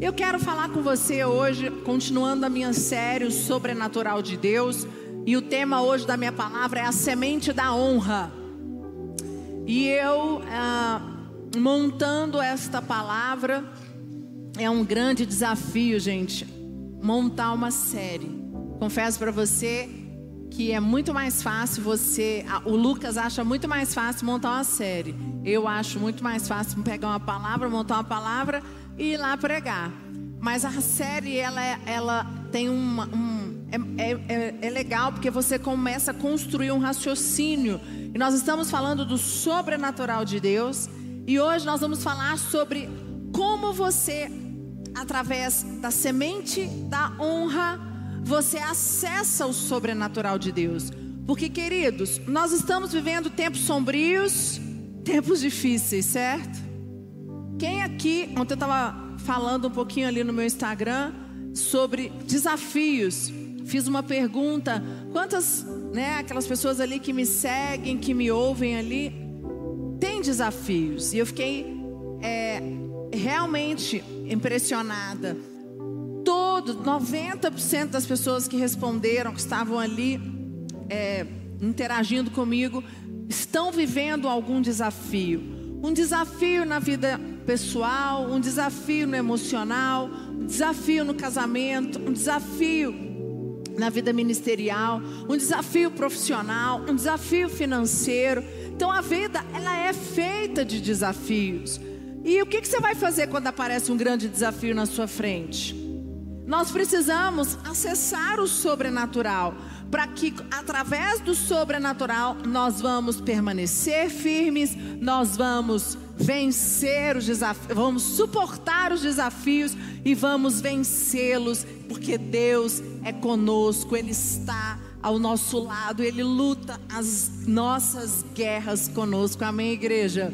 Eu quero falar com você hoje, continuando a minha série o Sobrenatural de Deus, e o tema hoje da minha palavra é a semente da honra. E eu, ah, montando esta palavra, é um grande desafio, gente, montar uma série. Confesso para você que é muito mais fácil você. O Lucas acha muito mais fácil montar uma série. Eu acho muito mais fácil pegar uma palavra, montar uma palavra e ir lá pregar. Mas a série, ela, é, ela tem uma, um. É, é, é legal porque você começa a construir um raciocínio. E nós estamos falando do sobrenatural de Deus. E hoje nós vamos falar sobre como você, através da semente da honra, você acessa o sobrenatural de Deus. Porque, queridos, nós estamos vivendo tempos sombrios, tempos difíceis, certo? Quem aqui, ontem eu estava falando um pouquinho ali no meu Instagram sobre desafios. Fiz uma pergunta: quantas, né, aquelas pessoas ali que me seguem, que me ouvem ali, têm desafios? E eu fiquei é, realmente impressionada. Todo, 90% das pessoas que responderam, que estavam ali é, interagindo comigo, estão vivendo algum desafio. Um desafio na vida pessoal, um desafio no emocional, um desafio no casamento, um desafio na vida ministerial, um desafio profissional, um desafio financeiro. Então a vida ela é feita de desafios. E o que, que você vai fazer quando aparece um grande desafio na sua frente? Nós precisamos acessar o sobrenatural para que através do sobrenatural nós vamos permanecer firmes, nós vamos vencer os desafios, vamos suportar os desafios e vamos vencê-los, porque Deus é conosco, Ele está ao nosso lado, Ele luta as nossas guerras conosco. Amém, igreja?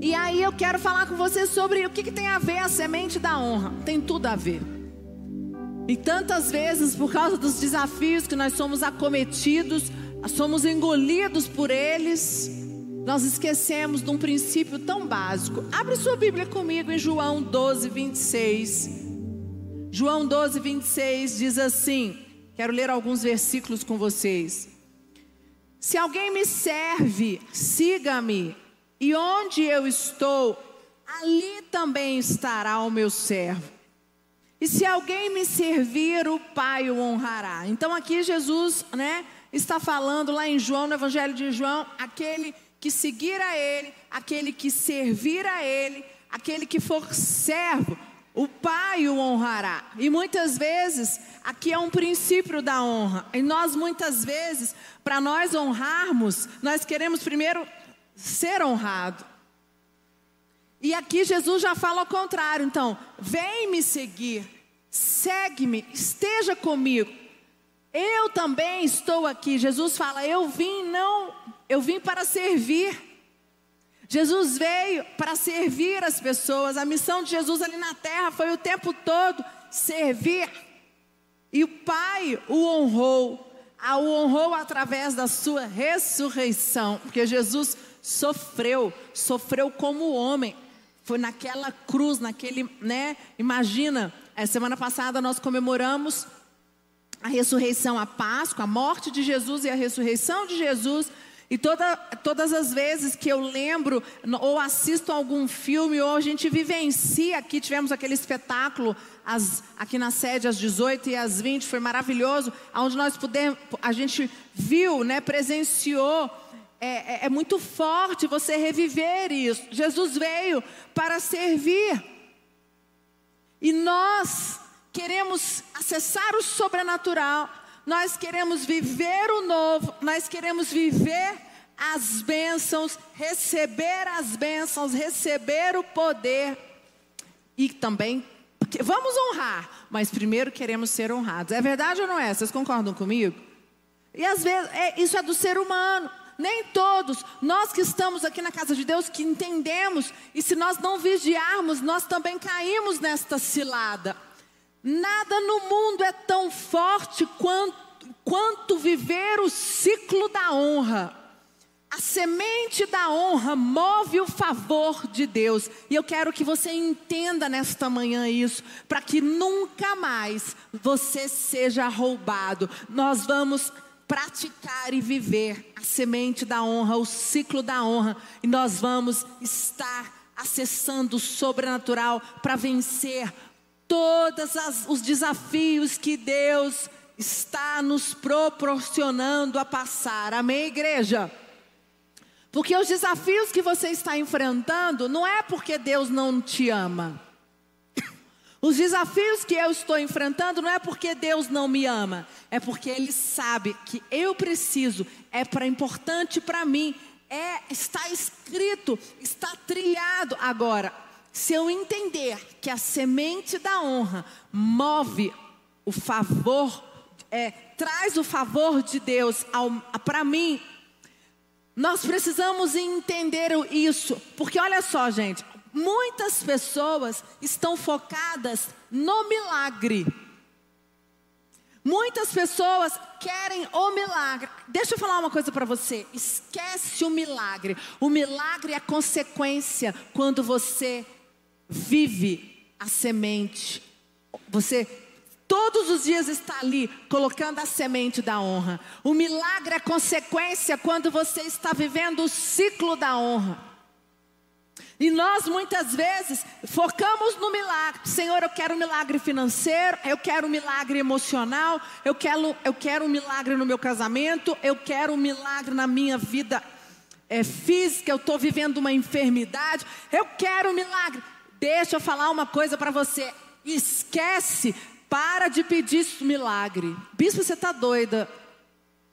E aí eu quero falar com você sobre o que, que tem a ver a semente da honra. Tem tudo a ver. E tantas vezes, por causa dos desafios que nós somos acometidos, somos engolidos por eles, nós esquecemos de um princípio tão básico. Abre sua Bíblia comigo em João 12, 26. João 12, 26 diz assim: quero ler alguns versículos com vocês. Se alguém me serve, siga-me, e onde eu estou, ali também estará o meu servo. E se alguém me servir, o Pai o honrará. Então aqui Jesus, né, está falando lá em João, no Evangelho de João, aquele que seguir a Ele, aquele que servir a Ele, aquele que for servo, o Pai o honrará. E muitas vezes, aqui é um princípio da honra. E nós, muitas vezes, para nós honrarmos, nós queremos primeiro ser honrado. E aqui Jesus já fala ao contrário. Então, vem me seguir, segue-me, esteja comigo. Eu também estou aqui. Jesus fala: Eu vim não, eu vim para servir. Jesus veio para servir as pessoas. A missão de Jesus ali na terra foi o tempo todo servir. E o Pai o honrou, o honrou através da sua ressurreição, porque Jesus sofreu, sofreu como homem, foi naquela cruz, naquele, né? Imagina, a semana passada nós comemoramos a ressurreição, a Páscoa, a morte de Jesus e a ressurreição de Jesus. E toda, todas as vezes que eu lembro, ou assisto algum filme, ou a gente vivencia aqui, tivemos aquele espetáculo as, aqui na sede às 18 e às 20, foi maravilhoso, onde nós pudemos, a gente viu, né, presenciou é, é, é muito forte você reviver isso. Jesus veio para servir. E nós queremos acessar o sobrenatural, nós queremos viver o novo, nós queremos viver as bênçãos, receber as bênçãos, receber o poder e também vamos honrar, mas primeiro queremos ser honrados. É verdade ou não é? Vocês concordam comigo? E às vezes é, isso é do ser humano. Nem todos, nós que estamos aqui na casa de Deus, que entendemos, e se nós não vigiarmos, nós também caímos nesta cilada. Nada no mundo é tão forte quanto, quanto viver o ciclo da honra. A semente da honra move o favor de Deus. E eu quero que você entenda nesta manhã isso, para que nunca mais você seja roubado. Nós vamos praticar e viver a semente da honra, o ciclo da honra, e nós vamos estar acessando o sobrenatural para vencer todos os desafios que Deus está nos proporcionando a passar. Amém, igreja? Porque os desafios que você está enfrentando não é porque Deus não te ama. Os desafios que eu estou enfrentando não é porque Deus não me ama, é porque Ele sabe que eu preciso, é para importante para mim, é está escrito, está trilhado agora. Se eu entender que a semente da honra move o favor, é, traz o favor de Deus para mim nós precisamos entender isso, porque olha só, gente, muitas pessoas estão focadas no milagre. Muitas pessoas querem o milagre. Deixa eu falar uma coisa para você. Esquece o milagre. O milagre é consequência quando você vive a semente. Você todos os dias está ali colocando a semente da honra. O milagre é consequência quando você está vivendo o ciclo da honra. E nós muitas vezes focamos no milagre. Senhor, eu quero um milagre financeiro, eu quero um milagre emocional, eu quero, eu quero um milagre no meu casamento, eu quero um milagre na minha vida é, física, eu estou vivendo uma enfermidade, eu quero um milagre. Deixa eu falar uma coisa para você. Esquece para de pedir milagre. Bispo, você está doida?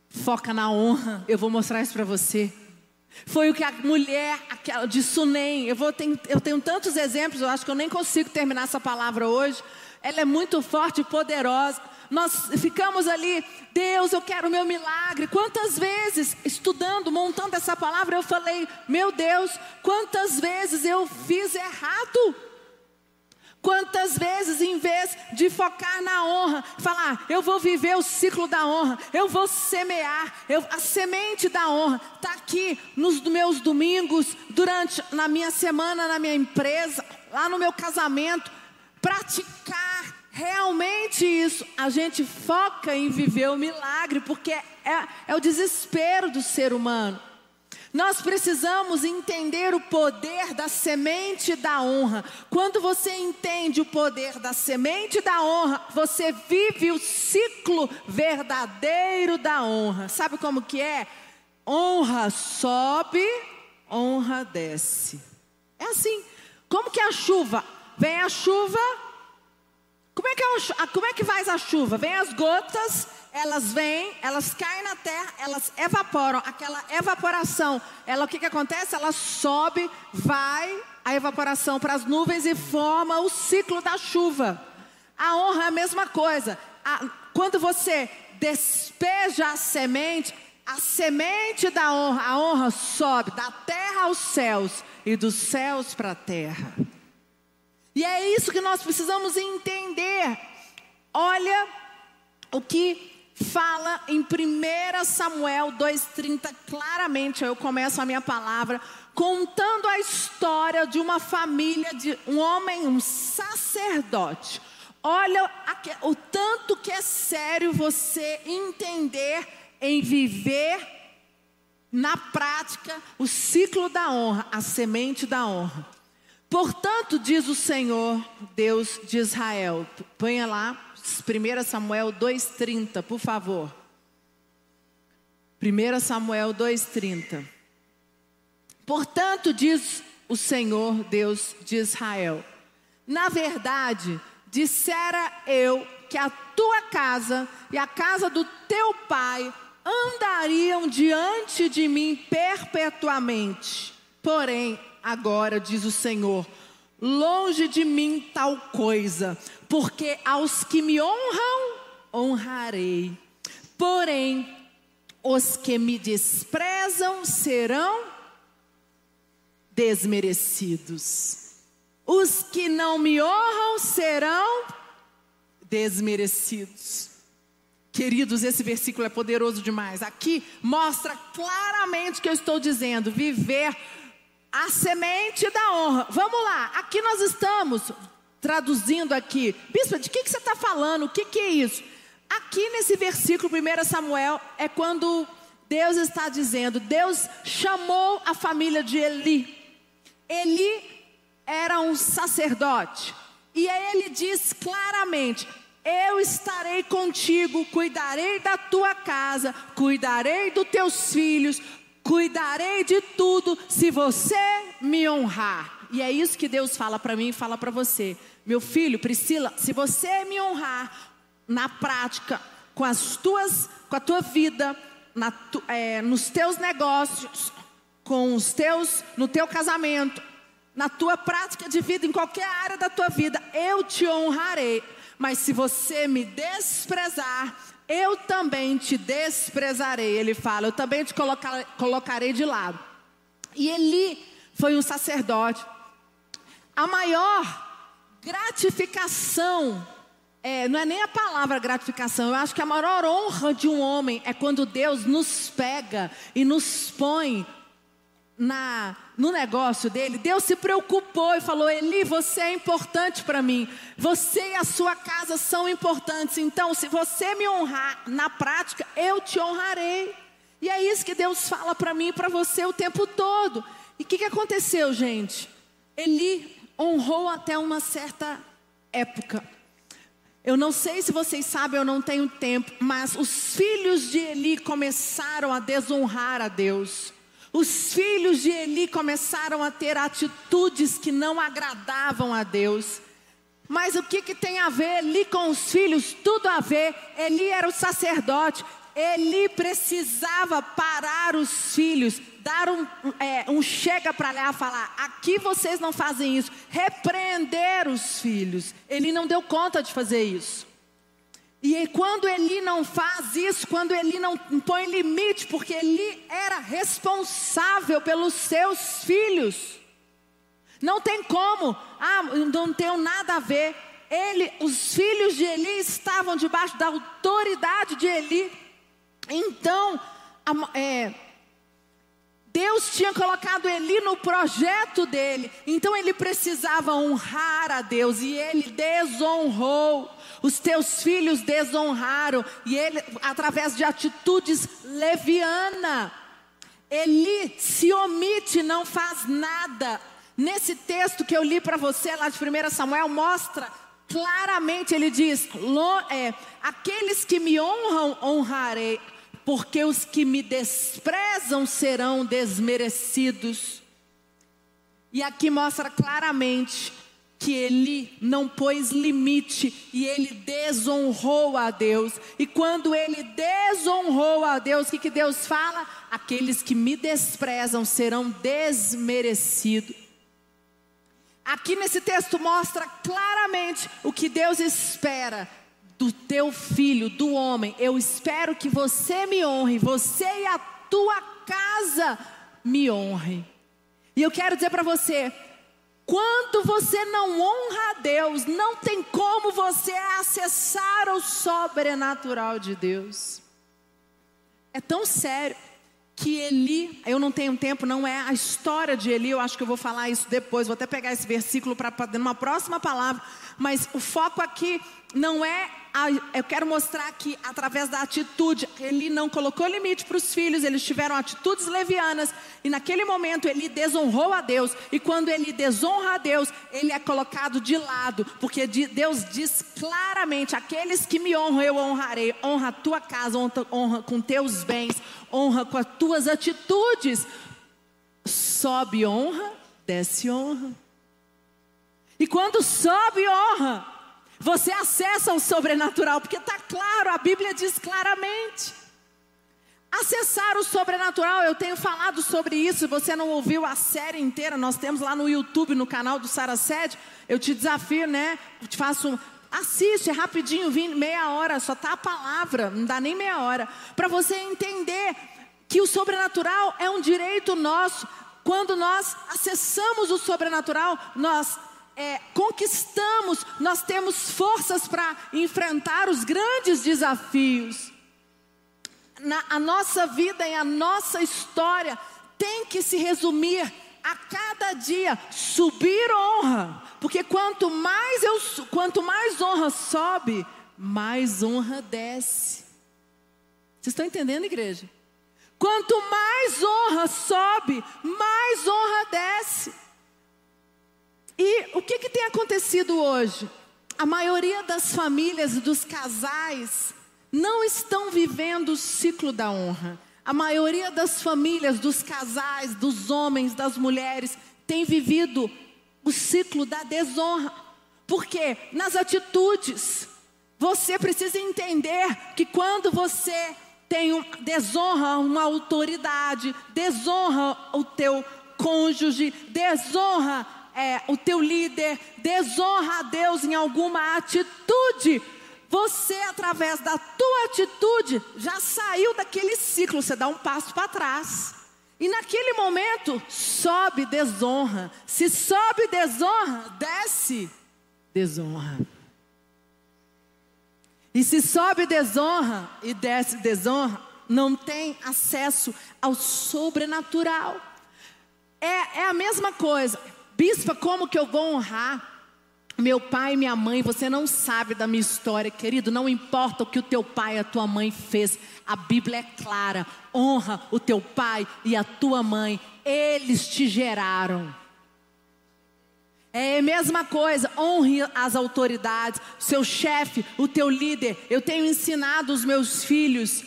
Foca na honra. Eu vou mostrar isso para você. Foi o que a mulher aquela de Sunem. Eu, vou, eu tenho tantos exemplos, eu acho que eu nem consigo terminar essa palavra hoje. Ela é muito forte e poderosa. Nós ficamos ali, Deus, eu quero o meu milagre. Quantas vezes, estudando, montando essa palavra, eu falei, meu Deus, quantas vezes eu fiz errado. Quantas vezes, em vez de focar na honra, falar, eu vou viver o ciclo da honra, eu vou semear, eu, a semente da honra está aqui nos meus domingos, durante na minha semana, na minha empresa, lá no meu casamento, praticar realmente isso. A gente foca em viver o milagre, porque é, é o desespero do ser humano. Nós precisamos entender o poder da semente da honra. Quando você entende o poder da semente da honra, você vive o ciclo verdadeiro da honra. Sabe como que é? Honra sobe, honra desce. É assim. Como que é a chuva? Vem a chuva. Como é que, é, como é que faz a chuva? Vem as gotas elas vêm, elas caem na terra, elas evaporam. Aquela evaporação, ela o que, que acontece? Ela sobe, vai a evaporação para as nuvens e forma o ciclo da chuva. A honra é a mesma coisa. A, quando você despeja a semente, a semente da honra, a honra sobe da terra aos céus e dos céus para a terra. E é isso que nós precisamos entender. Olha o que fala em 1 Samuel 2,30 claramente, eu começo a minha palavra, contando a história de uma família, de um homem, um sacerdote. Olha o tanto que é sério você entender em viver na prática o ciclo da honra, a semente da honra. Portanto, diz o Senhor, Deus de Israel, ponha lá 1 Samuel 2,30, por favor. 1 Samuel 2,30. Portanto, diz o Senhor Deus de Israel: Na verdade, dissera eu que a tua casa e a casa do teu pai andariam diante de mim perpetuamente. Porém, agora diz o Senhor: longe de mim tal coisa, porque aos que me honram, honrarei. Porém, os que me desprezam serão desmerecidos. Os que não me honram serão desmerecidos. Queridos, esse versículo é poderoso demais. Aqui mostra claramente o que eu estou dizendo: viver a semente da honra. Vamos lá, aqui nós estamos traduzindo aqui. Bispo, de que, que você está falando? O que, que é isso? Aqui nesse versículo, 1 Samuel, é quando Deus está dizendo: Deus chamou a família de Eli. Eli era um sacerdote. E aí ele diz claramente: Eu estarei contigo, cuidarei da tua casa, cuidarei dos teus filhos, cuidarei de tudo, se você me honrar. E é isso que Deus fala para mim e fala para você. Meu filho, Priscila, se você me honrar, na prática, com as tuas, com a tua vida, na, é, nos teus negócios, com os teus, no teu casamento, na tua prática de vida, em qualquer área da tua vida, eu te honrarei. Mas se você me desprezar, eu também te desprezarei. Ele fala, eu também te colocar, colocarei de lado. E Eli foi um sacerdote. A maior gratificação é, não é nem a palavra gratificação, eu acho que a maior honra de um homem é quando Deus nos pega e nos põe na, no negócio dele. Deus se preocupou e falou: Eli, você é importante para mim, você e a sua casa são importantes, então se você me honrar na prática, eu te honrarei. E é isso que Deus fala para mim e para você o tempo todo. E o que, que aconteceu, gente? Eli honrou até uma certa época. Eu não sei se vocês sabem, eu não tenho tempo, mas os filhos de Eli começaram a desonrar a Deus. Os filhos de Eli começaram a ter atitudes que não agradavam a Deus. Mas o que, que tem a ver Eli com os filhos? Tudo a ver. Eli era o sacerdote. Eli precisava parar os filhos dar um, é, um chega para lá falar: aqui vocês não fazem isso, repreender os filhos. Ele não deu conta de fazer isso. E quando ele não faz isso, quando ele não põe limite, porque ele era responsável pelos seus filhos. Não tem como, ah, não tem nada a ver. Ele, os filhos de Eli estavam debaixo da autoridade de Eli. Então, é, Deus tinha colocado Eli no projeto dele, então ele precisava honrar a Deus e ele desonrou. Os teus filhos desonraram e ele através de atitudes leviana. Eli se omite, não faz nada. Nesse texto que eu li para você lá de 1 Samuel mostra claramente ele diz: é, aqueles que me honram honrarei porque os que me desprezam serão desmerecidos. E aqui mostra claramente que ele não pôs limite e ele desonrou a Deus. E quando ele desonrou a Deus, o que, que Deus fala? Aqueles que me desprezam serão desmerecidos. Aqui nesse texto mostra claramente o que Deus espera do teu filho, do homem. Eu espero que você me honre, você e a tua casa me honrem. E eu quero dizer para você, quando você não honra a Deus, não tem como você acessar o sobrenatural de Deus. É tão sério que Eli, eu não tenho tempo, não é a história de Eli, eu acho que eu vou falar isso depois, vou até pegar esse versículo para numa próxima palavra, mas o foco aqui não é eu quero mostrar que através da atitude, ele não colocou limite para os filhos, eles tiveram atitudes levianas, e naquele momento ele desonrou a Deus, e quando ele desonra a Deus, ele é colocado de lado, porque Deus diz claramente: aqueles que me honram, eu honrarei, honra a tua casa, honra, honra com teus bens, honra com as tuas atitudes. Sobe honra, desce honra. E quando sobe honra, você acessa o sobrenatural, porque está claro, a Bíblia diz claramente. Acessar o sobrenatural, eu tenho falado sobre isso. Se você não ouviu a série inteira, nós temos lá no YouTube, no canal do Sara Sede. Eu te desafio, né? Te faço. Assiste é rapidinho, meia hora, só tá a palavra, não dá nem meia hora. Para você entender que o sobrenatural é um direito nosso. Quando nós acessamos o sobrenatural, nós é, conquistamos, nós temos forças para enfrentar os grandes desafios. Na, a nossa vida e a nossa história tem que se resumir a cada dia subir honra, porque quanto mais eu, quanto mais honra sobe, mais honra desce. Vocês estão entendendo, igreja? Quanto mais honra sobe, mais honra desce. E o que, que tem acontecido hoje? A maioria das famílias, dos casais, não estão vivendo o ciclo da honra. A maioria das famílias, dos casais, dos homens, das mulheres, tem vivido o ciclo da desonra. Porque nas atitudes, você precisa entender que quando você tem um, desonra uma autoridade, desonra o teu cônjuge, desonra é, o teu líder, desonra a Deus em alguma atitude, você, através da tua atitude, já saiu daquele ciclo, você dá um passo para trás. E naquele momento, sobe desonra. Se sobe desonra, desce desonra. E se sobe desonra e desce desonra, não tem acesso ao sobrenatural. É, é a mesma coisa. Bispa, como que eu vou honrar meu pai e minha mãe? Você não sabe da minha história, querido. Não importa o que o teu pai e a tua mãe fez. A Bíblia é clara. Honra o teu pai e a tua mãe. Eles te geraram. É a mesma coisa, honre as autoridades, seu chefe, o teu líder. Eu tenho ensinado os meus filhos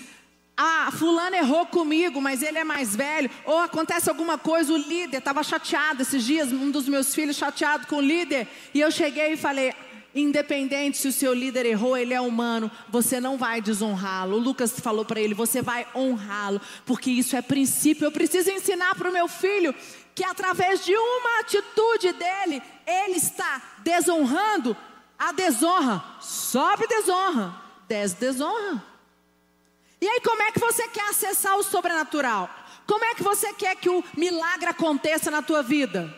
ah, fulano errou comigo, mas ele é mais velho. Ou acontece alguma coisa, o líder estava chateado esses dias, um dos meus filhos chateado com o líder. E eu cheguei e falei: independente se o seu líder errou, ele é humano, você não vai desonrá-lo. O Lucas falou para ele: você vai honrá-lo, porque isso é princípio. Eu preciso ensinar para o meu filho que através de uma atitude dele, ele está desonrando a desonra. Sobe desonra, desce desonra. E aí, como é que você quer acessar o sobrenatural? Como é que você quer que o milagre aconteça na tua vida?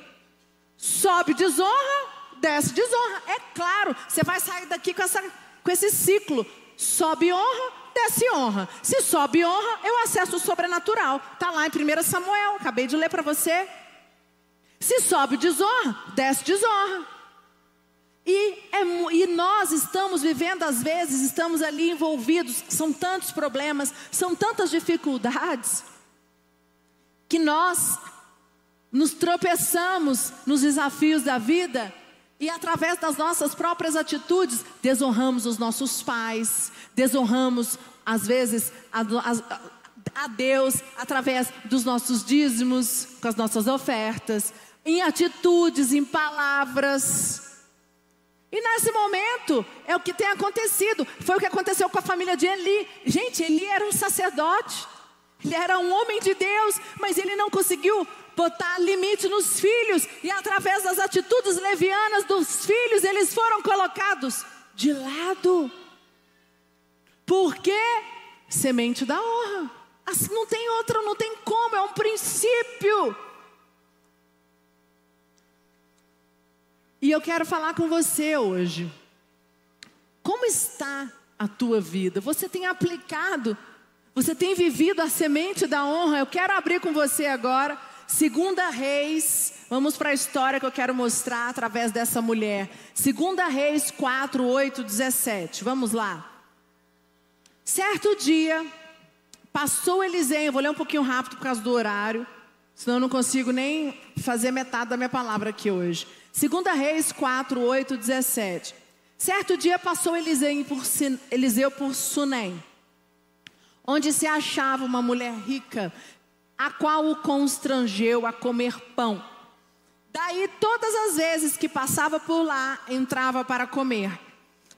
Sobe desonra, desce desonra. É claro, você vai sair daqui com, essa, com esse ciclo. Sobe honra, desce honra. Se sobe honra, eu acesso o sobrenatural. Está lá em 1 Samuel, acabei de ler para você. Se sobe desonra, desce desonra. E, é, e, nós estamos vivendo, às vezes, estamos ali envolvidos, são tantos problemas, são tantas dificuldades, que nós nos tropeçamos nos desafios da vida e, através das nossas próprias atitudes, desonramos os nossos pais, desonramos, às vezes, a, a, a Deus através dos nossos dízimos, com as nossas ofertas, em atitudes, em palavras. E nesse momento é o que tem acontecido. Foi o que aconteceu com a família de Eli. Gente, Eli era um sacerdote. Ele era um homem de Deus, mas ele não conseguiu botar limite nos filhos. E através das atitudes levianas dos filhos, eles foram colocados de lado. Por quê? Semente da honra. Assim não tem outra, não tem como, é um princípio. E eu quero falar com você hoje. Como está a tua vida? Você tem aplicado? Você tem vivido a semente da honra? Eu quero abrir com você agora, Segunda Reis. Vamos para a história que eu quero mostrar através dessa mulher. Segunda Reis 4, 8, 17. Vamos lá. Certo dia, passou Eliseu, vou ler um pouquinho rápido por causa do horário, senão eu não consigo nem fazer metade da minha palavra aqui hoje. Segunda Reis 4, 8, 17. Certo dia passou Eliseu por, Eliseu Sunem, onde se achava uma mulher rica, a qual o constrangeu a comer pão. Daí, todas as vezes que passava por lá, entrava para comer.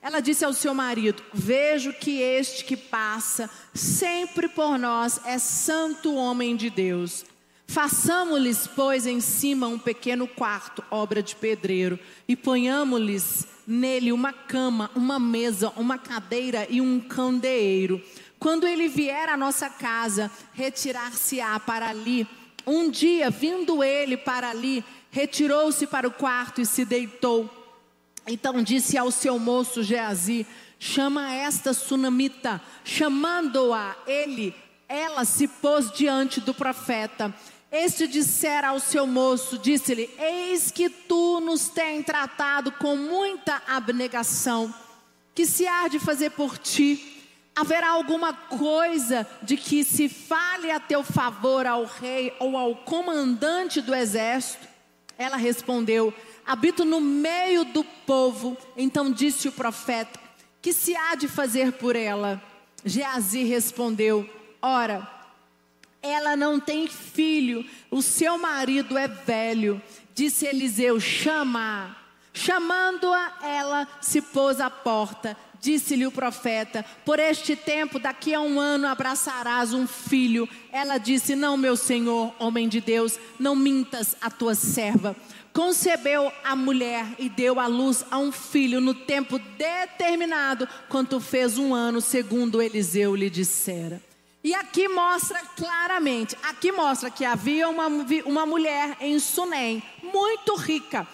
Ela disse ao seu marido: Vejo que este que passa sempre por nós é santo homem de Deus. Façamos-lhes, pois, em cima um pequeno quarto, obra de pedreiro, e ponhamos-lhes nele uma cama, uma mesa, uma cadeira e um candeeiro. Quando ele vier à nossa casa, retirar-se-á para ali. Um dia, vindo ele para ali, retirou-se para o quarto e se deitou. Então disse ao seu moço Geazi: Chama esta sunamita. Chamando-a ele, ela se pôs diante do profeta. Este dissera ao seu moço, disse-lhe: Eis que tu nos tens tratado com muita abnegação. Que se há de fazer por ti? Haverá alguma coisa de que se fale a teu favor ao rei ou ao comandante do exército? Ela respondeu: Habito no meio do povo. Então disse o profeta: Que se há de fazer por ela? Geazi respondeu: Ora, ela não tem filho, o seu marido é velho. Disse Eliseu: Chama. Chamando-a, ela se pôs à porta. Disse-lhe o profeta: Por este tempo, daqui a um ano, abraçarás um filho. Ela disse: Não, meu senhor, homem de Deus, não mintas a tua serva. Concebeu a mulher e deu à luz a um filho no tempo determinado, quando fez um ano, segundo Eliseu lhe dissera. E aqui mostra claramente, aqui mostra que havia uma, uma mulher em Sunem, muito rica.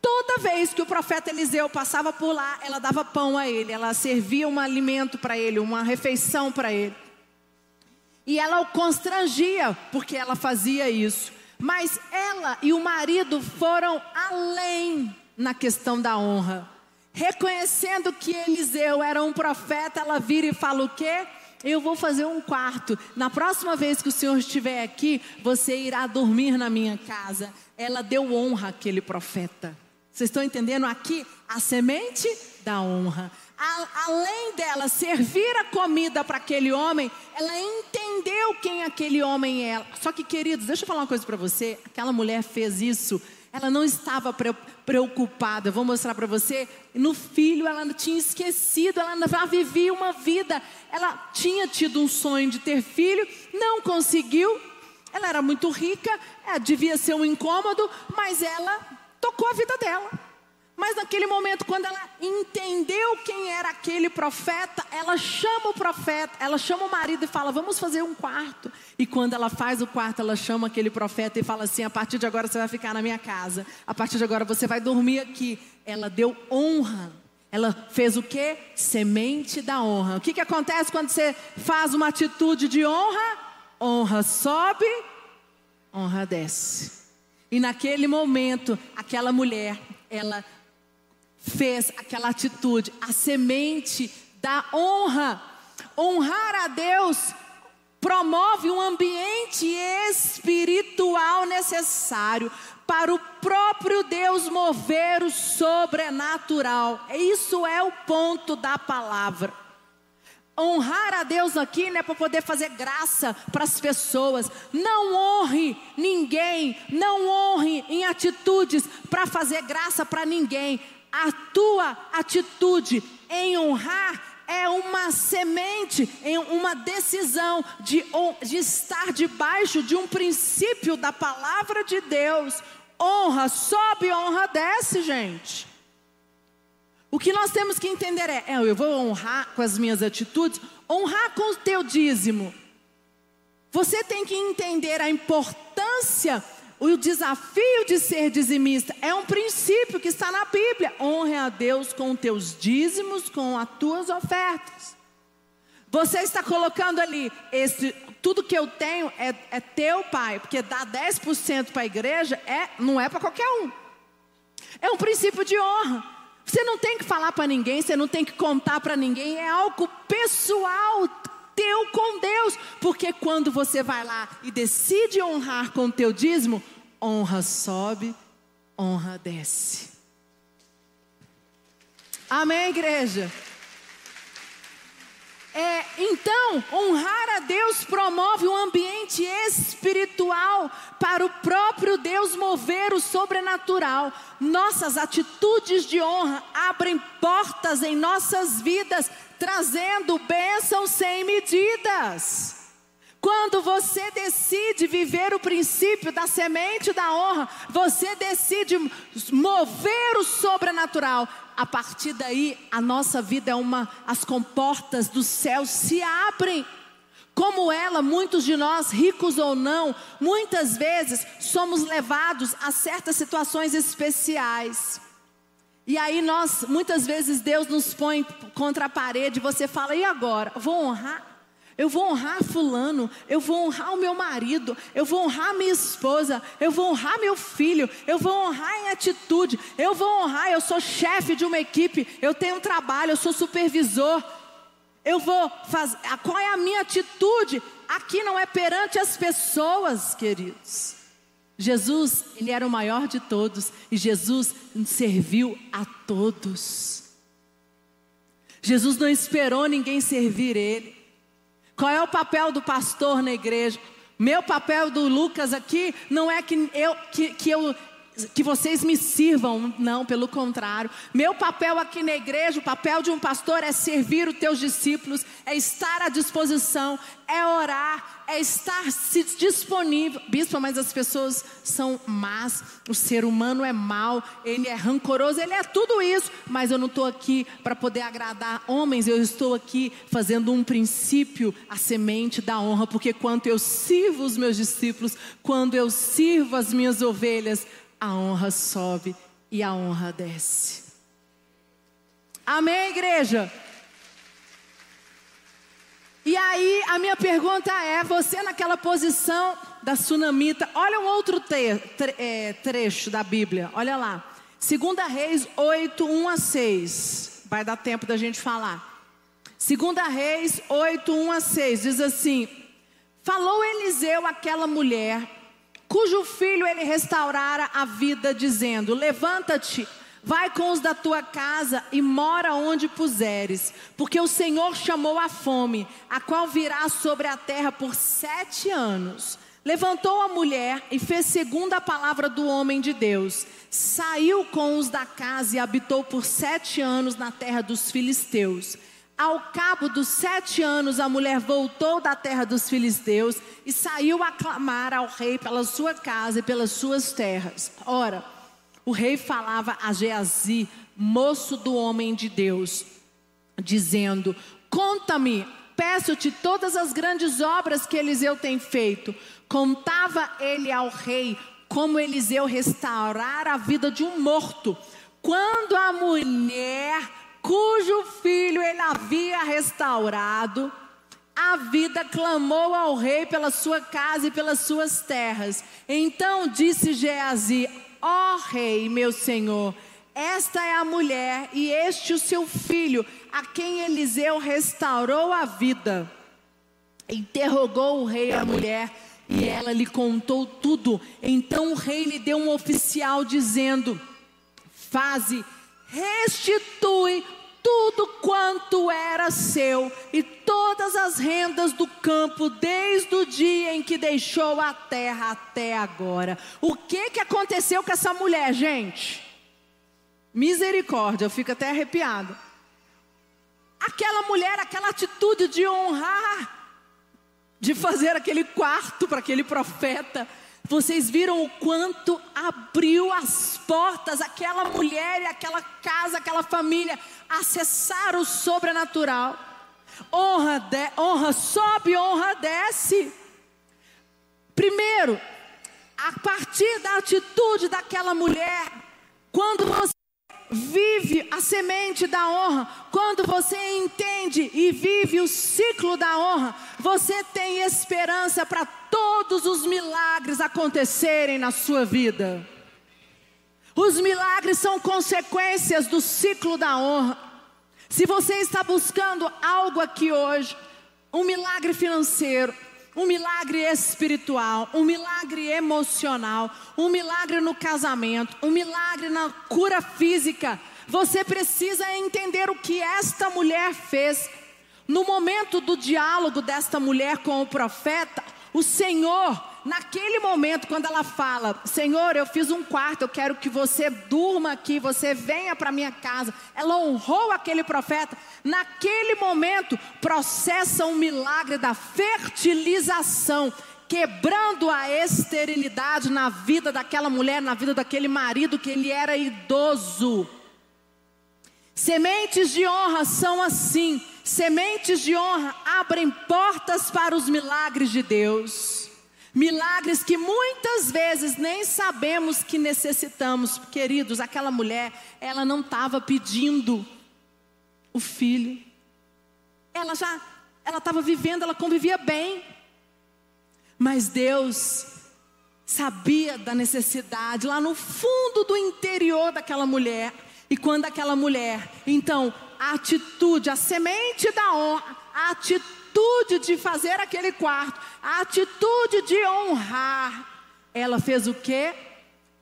Toda vez que o profeta Eliseu passava por lá, ela dava pão a ele, ela servia um alimento para ele, uma refeição para ele. E ela o constrangia, porque ela fazia isso. Mas ela e o marido foram além na questão da honra. Reconhecendo que Eliseu era um profeta, ela vira e fala o quê? Eu vou fazer um quarto. Na próxima vez que o Senhor estiver aqui, você irá dormir na minha casa. Ela deu honra àquele profeta. Vocês estão entendendo aqui? A semente da honra. A, além dela servir a comida para aquele homem, ela entendeu quem aquele homem é. Só que, queridos, deixa eu falar uma coisa para você. Aquela mulher fez isso ela não estava preocupada. Vou mostrar para você. No filho, ela tinha esquecido, ela já vivia uma vida. Ela tinha tido um sonho de ter filho, não conseguiu. Ela era muito rica, é, devia ser um incômodo, mas ela tocou a vida dela. Mas naquele momento, quando ela entendeu quem era aquele profeta, ela chama o profeta, ela chama o marido e fala: Vamos fazer um quarto. E quando ela faz o quarto, ela chama aquele profeta e fala assim: A partir de agora você vai ficar na minha casa. A partir de agora você vai dormir aqui. Ela deu honra. Ela fez o que? Semente da honra. O que, que acontece quando você faz uma atitude de honra? Honra sobe, honra desce. E naquele momento, aquela mulher, ela fez aquela atitude, a semente da honra. Honrar a Deus promove um ambiente espiritual necessário para o próprio Deus mover o sobrenatural. Isso é o ponto da palavra. Honrar a Deus aqui não é para poder fazer graça para as pessoas. Não honre ninguém, não honre em atitudes para fazer graça para ninguém a tua atitude em honrar é uma semente, em uma decisão de, de estar debaixo de um princípio da palavra de Deus. Honra sobe, honra desce, gente. O que nós temos que entender é, é, eu vou honrar com as minhas atitudes, honrar com o teu dízimo. Você tem que entender a importância o desafio de ser dizimista é um princípio que está na Bíblia. Honre a Deus com teus dízimos, com as tuas ofertas. Você está colocando ali, esse, tudo que eu tenho é, é teu, pai, porque dar 10% para a igreja é, não é para qualquer um. É um princípio de honra. Você não tem que falar para ninguém, você não tem que contar para ninguém, é algo pessoal teu com Deus, porque quando você vai lá e decide honrar com o teu dízimo, honra sobe, honra desce. Amém, igreja? É, então, honrar a Deus promove um ambiente espiritual para o próprio Deus mover o sobrenatural. Nossas atitudes de honra abrem portas em nossas vidas, trazendo bênçãos sem medidas. Quando você decide viver o princípio da semente da honra, você decide mover o sobrenatural. A partir daí, a nossa vida é uma, as comportas do céu se abrem. Como ela, muitos de nós, ricos ou não, muitas vezes somos levados a certas situações especiais. E aí nós, muitas vezes Deus nos põe contra a parede, você fala: "E agora? Vou honrar? Eu vou honrar fulano, eu vou honrar o meu marido, eu vou honrar minha esposa, eu vou honrar meu filho, eu vou honrar em atitude, eu vou honrar, eu sou chefe de uma equipe, eu tenho um trabalho, eu sou supervisor. Eu vou fazer, qual é a minha atitude? Aqui não é perante as pessoas, queridos. Jesus, ele era o maior de todos e Jesus serviu a todos. Jesus não esperou ninguém servir ele. Qual é o papel do pastor na igreja? Meu papel do Lucas aqui não é que eu, que, que eu que vocês me sirvam, não, pelo contrário. Meu papel aqui na igreja, o papel de um pastor é servir os teus discípulos, é estar à disposição, é orar, é estar disponível. Bispo, mas as pessoas são más, o ser humano é mau, ele é rancoroso, ele é tudo isso, mas eu não estou aqui para poder agradar homens, eu estou aqui fazendo um princípio, a semente da honra, porque quando eu sirvo os meus discípulos, quando eu sirvo as minhas ovelhas, a honra sobe e a honra desce. Amém, igreja? E aí, a minha pergunta é: você naquela posição da sunamita, olha um outro te, tre, é, trecho da Bíblia, olha lá. 2 Reis 8, 1 a 6. Vai dar tempo da gente falar. 2 Reis 8, 1 a 6 diz assim: Falou Eliseu àquela mulher cujo filho ele restaurara a vida, dizendo: Levanta-te, vai com os da tua casa e mora onde puseres, porque o Senhor chamou a fome, a qual virá sobre a terra por sete anos. Levantou a mulher e fez segundo a palavra do homem de Deus. Saiu com os da casa e habitou por sete anos na terra dos filisteus. Ao cabo dos sete anos, a mulher voltou da terra dos filisteus e saiu a clamar ao rei pela sua casa e pelas suas terras. Ora, o rei falava a Geazi, moço do homem de Deus, dizendo: Conta-me, peço-te todas as grandes obras que Eliseu tem feito. Contava ele ao rei como Eliseu restaurar a vida de um morto. Quando a mulher cujo filho ele havia restaurado, a vida clamou ao rei pela sua casa e pelas suas terras. Então disse Geazi: Ó oh, rei, meu senhor, esta é a mulher e este o seu filho, a quem Eliseu restaurou a vida. Interrogou o rei a mulher e ela lhe contou tudo. Então o rei lhe deu um oficial dizendo: Faze restitui tudo quanto era seu e todas as rendas do campo desde o dia em que deixou a terra até agora. O que que aconteceu com essa mulher, gente? Misericórdia, eu fico até arrepiado. Aquela mulher, aquela atitude de honrar, de fazer aquele quarto para aquele profeta, vocês viram o quanto abriu as portas aquela mulher aquela casa, aquela família acessar o sobrenatural. Honra, de, honra sobe, honra desce. Primeiro, a partir da atitude daquela mulher, quando você vive a semente da honra, quando você entende e vive o ciclo da honra, você tem esperança para todos os milagres acontecerem na sua vida. Os milagres são consequências do ciclo da honra. Se você está buscando algo aqui hoje, um milagre financeiro, um milagre espiritual, um milagre emocional, um milagre no casamento, um milagre na cura física. Você precisa entender o que esta mulher fez. No momento do diálogo desta mulher com o profeta, o Senhor, naquele momento, quando ela fala: Senhor, eu fiz um quarto, eu quero que você durma aqui, você venha para minha casa. Ela honrou aquele profeta. Naquele momento, processa um milagre da fertilização quebrando a esterilidade na vida daquela mulher, na vida daquele marido que ele era idoso. Sementes de honra são assim, sementes de honra abrem portas para os milagres de Deus. Milagres que muitas vezes nem sabemos que necessitamos. Queridos, aquela mulher, ela não estava pedindo o filho. Ela já, ela estava vivendo, ela convivia bem. Mas Deus sabia da necessidade lá no fundo do interior daquela mulher. E quando aquela mulher, então, a atitude, a semente da honra, a atitude de fazer aquele quarto, a atitude de honrar, ela fez o quê?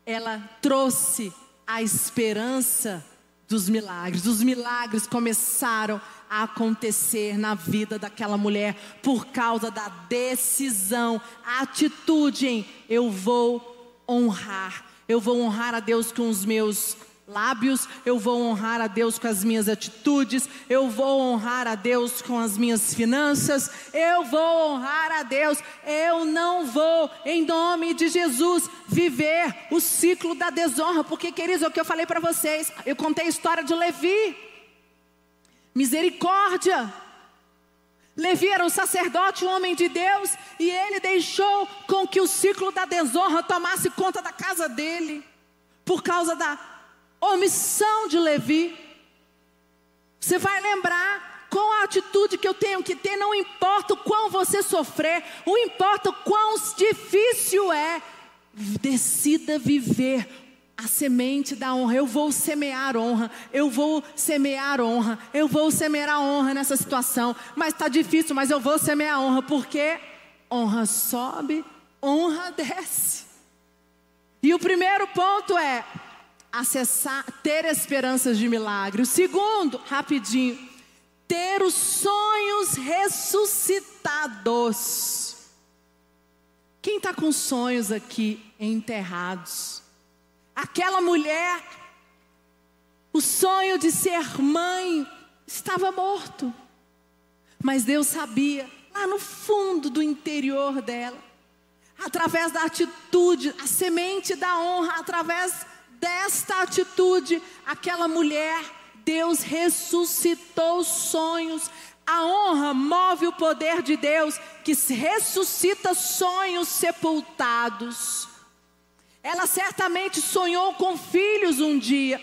Ela trouxe a esperança dos milagres. Os milagres começaram a acontecer na vida daquela mulher por causa da decisão, a atitude em eu vou honrar. Eu vou honrar a Deus com os meus lábios, eu vou honrar a Deus com as minhas atitudes, eu vou honrar a Deus com as minhas finanças, eu vou honrar a Deus, eu não vou, em nome de Jesus, viver o ciclo da desonra, porque, queridos, é o que eu falei para vocês, eu contei a história de Levi, misericórdia. Levi era um sacerdote, um homem de Deus, e ele deixou com que o ciclo da desonra tomasse conta da casa dele, por causa da omissão de Levi. Você vai lembrar com a atitude que eu tenho que ter, não importa o quão você sofrer, não importa o quão difícil é, decida viver a semente da honra. Eu vou semear honra, eu vou semear honra, eu vou semear honra nessa situação. Mas está difícil, mas eu vou semear honra, porque honra sobe, honra desce. E o primeiro ponto é acessar, ter esperanças de milagre. O segundo, rapidinho, ter os sonhos ressuscitados. Quem está com sonhos aqui enterrados? Aquela mulher, o sonho de ser mãe estava morto, mas Deus sabia, lá no fundo do interior dela, através da atitude, a semente da honra, através desta atitude, aquela mulher, Deus ressuscitou sonhos. A honra move o poder de Deus que ressuscita sonhos sepultados. Ela certamente sonhou com filhos um dia,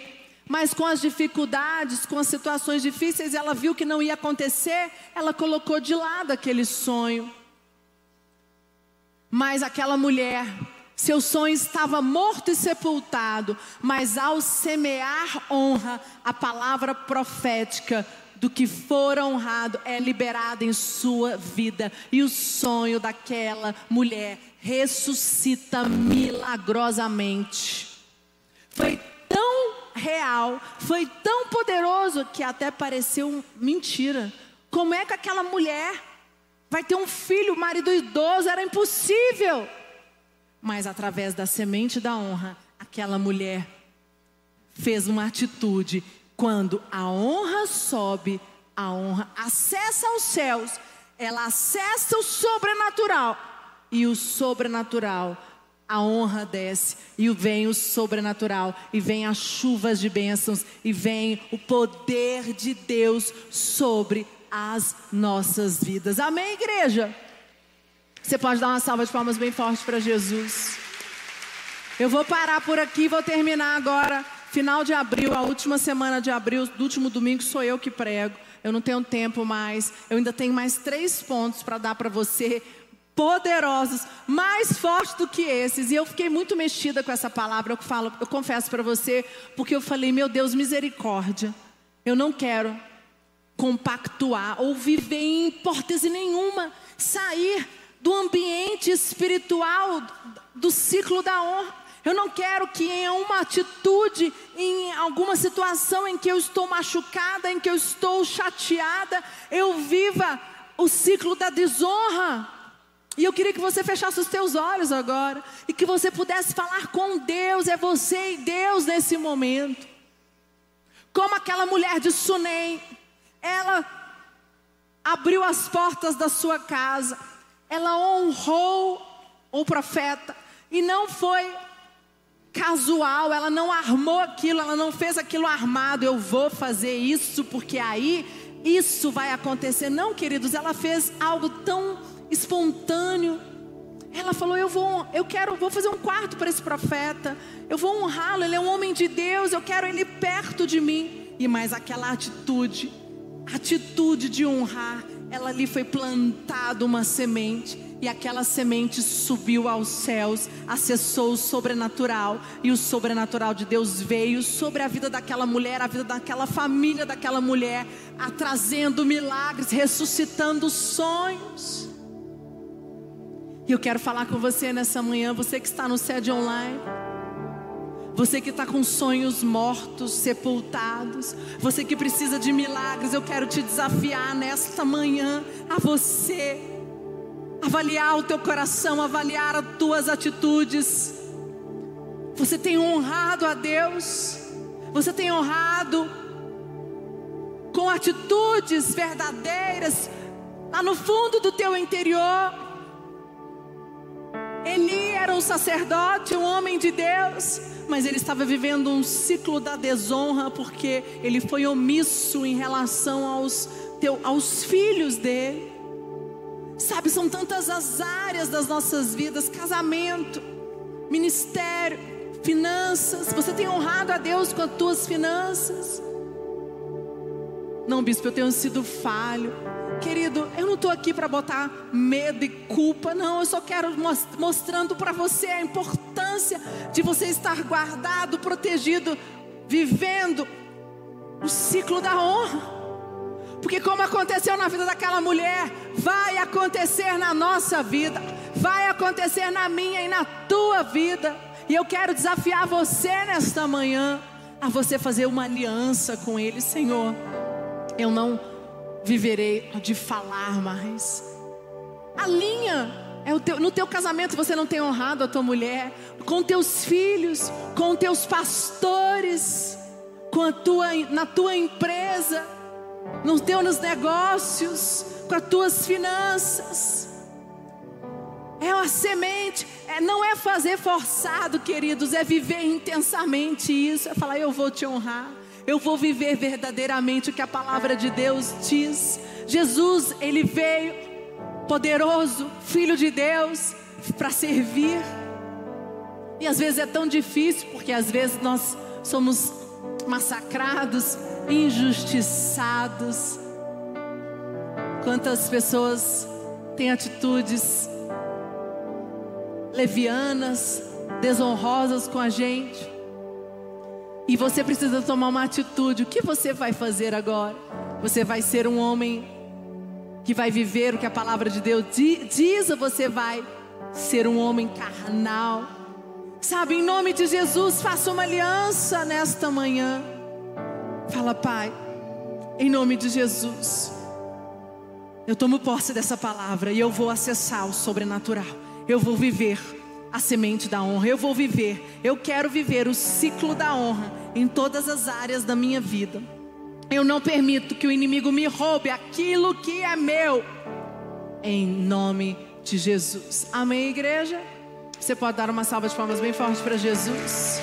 mas com as dificuldades, com as situações difíceis, ela viu que não ia acontecer, ela colocou de lado aquele sonho. Mas aquela mulher seu sonho estava morto e sepultado, mas ao semear honra, a palavra profética do que for honrado é liberada em sua vida. E o sonho daquela mulher ressuscita milagrosamente. Foi tão real, foi tão poderoso que até pareceu mentira. Como é que aquela mulher vai ter um filho, marido idoso? Era impossível. Mas através da semente da honra, aquela mulher fez uma atitude. Quando a honra sobe, a honra acessa os céus, ela acessa o sobrenatural. E o sobrenatural, a honra desce, e vem o sobrenatural, e vem as chuvas de bênçãos, e vem o poder de Deus sobre as nossas vidas. Amém, igreja? Você pode dar uma salva de palmas bem forte para Jesus. Eu vou parar por aqui, vou terminar agora. Final de abril, a última semana de abril, do último domingo, sou eu que prego. Eu não tenho tempo mais. Eu ainda tenho mais três pontos para dar para você, poderosos, mais fortes do que esses. E eu fiquei muito mexida com essa palavra. Eu falo, eu confesso para você, porque eu falei, meu Deus, misericórdia. Eu não quero compactuar ou viver em hipótese nenhuma sair do ambiente espiritual do ciclo da honra. Eu não quero que em uma atitude, em alguma situação em que eu estou machucada, em que eu estou chateada, eu viva o ciclo da desonra. E eu queria que você fechasse os teus olhos agora e que você pudesse falar com Deus, é você e Deus nesse momento. Como aquela mulher de Sunem, ela abriu as portas da sua casa ela honrou o profeta e não foi casual, ela não armou aquilo, ela não fez aquilo armado. Eu vou fazer isso porque aí isso vai acontecer. Não, queridos, ela fez algo tão espontâneo. Ela falou: "Eu vou, eu quero, vou fazer um quarto para esse profeta. Eu vou honrá-lo, ele é um homem de Deus, eu quero ele perto de mim". E mais aquela atitude, atitude de honrar, ela ali foi plantada uma semente e aquela semente subiu aos céus, acessou o sobrenatural, e o sobrenatural de Deus veio sobre a vida daquela mulher, a vida daquela família daquela mulher, trazendo milagres, ressuscitando sonhos. E eu quero falar com você nessa manhã, você que está no sede online. Você que está com sonhos mortos, sepultados, você que precisa de milagres, eu quero te desafiar nesta manhã a você avaliar o teu coração, avaliar as tuas atitudes. Você tem honrado a Deus, você tem honrado com atitudes verdadeiras, lá no fundo do teu interior. Eli era um sacerdote, um homem de Deus, mas ele estava vivendo um ciclo da desonra porque ele foi omisso em relação aos, teu, aos filhos dele. Sabe, são tantas as áreas das nossas vidas: casamento, ministério, finanças. Você tem honrado a Deus com as tuas finanças? Não, bispo, eu tenho sido falho. Querido, eu não estou aqui para botar medo e culpa, não. Eu só quero mostrando para você a importância de você estar guardado, protegido, vivendo o ciclo da honra. Porque como aconteceu na vida daquela mulher, vai acontecer na nossa vida, vai acontecer na minha e na tua vida. E eu quero desafiar você nesta manhã a você fazer uma aliança com ele, Senhor. Eu não viverei de falar mais. Alinha é teu, no teu casamento você não tem honrado a tua mulher, com teus filhos, com teus pastores, com a tua, na tua empresa nos teus negócios, com as tuas finanças. É uma semente, é, não é fazer forçado, queridos, é viver intensamente isso, é falar, eu vou te honrar, eu vou viver verdadeiramente o que a palavra de Deus diz. Jesus, ele veio poderoso, filho de Deus, para servir. E às vezes é tão difícil, porque às vezes nós somos massacrados, injustiçados. Quantas pessoas têm atitudes levianas, desonrosas com a gente. E você precisa tomar uma atitude. O que você vai fazer agora? Você vai ser um homem que vai viver o que a palavra de Deus diz, ou você vai ser um homem carnal? Sabe, em nome de Jesus, faça uma aliança nesta manhã. Fala, Pai, em nome de Jesus, eu tomo posse dessa palavra e eu vou acessar o sobrenatural. Eu vou viver a semente da honra. Eu vou viver, eu quero viver o ciclo da honra em todas as áreas da minha vida. Eu não permito que o inimigo me roube aquilo que é meu. Em nome de Jesus. Amém, igreja? Você pode dar uma salva de palmas bem forte para Jesus.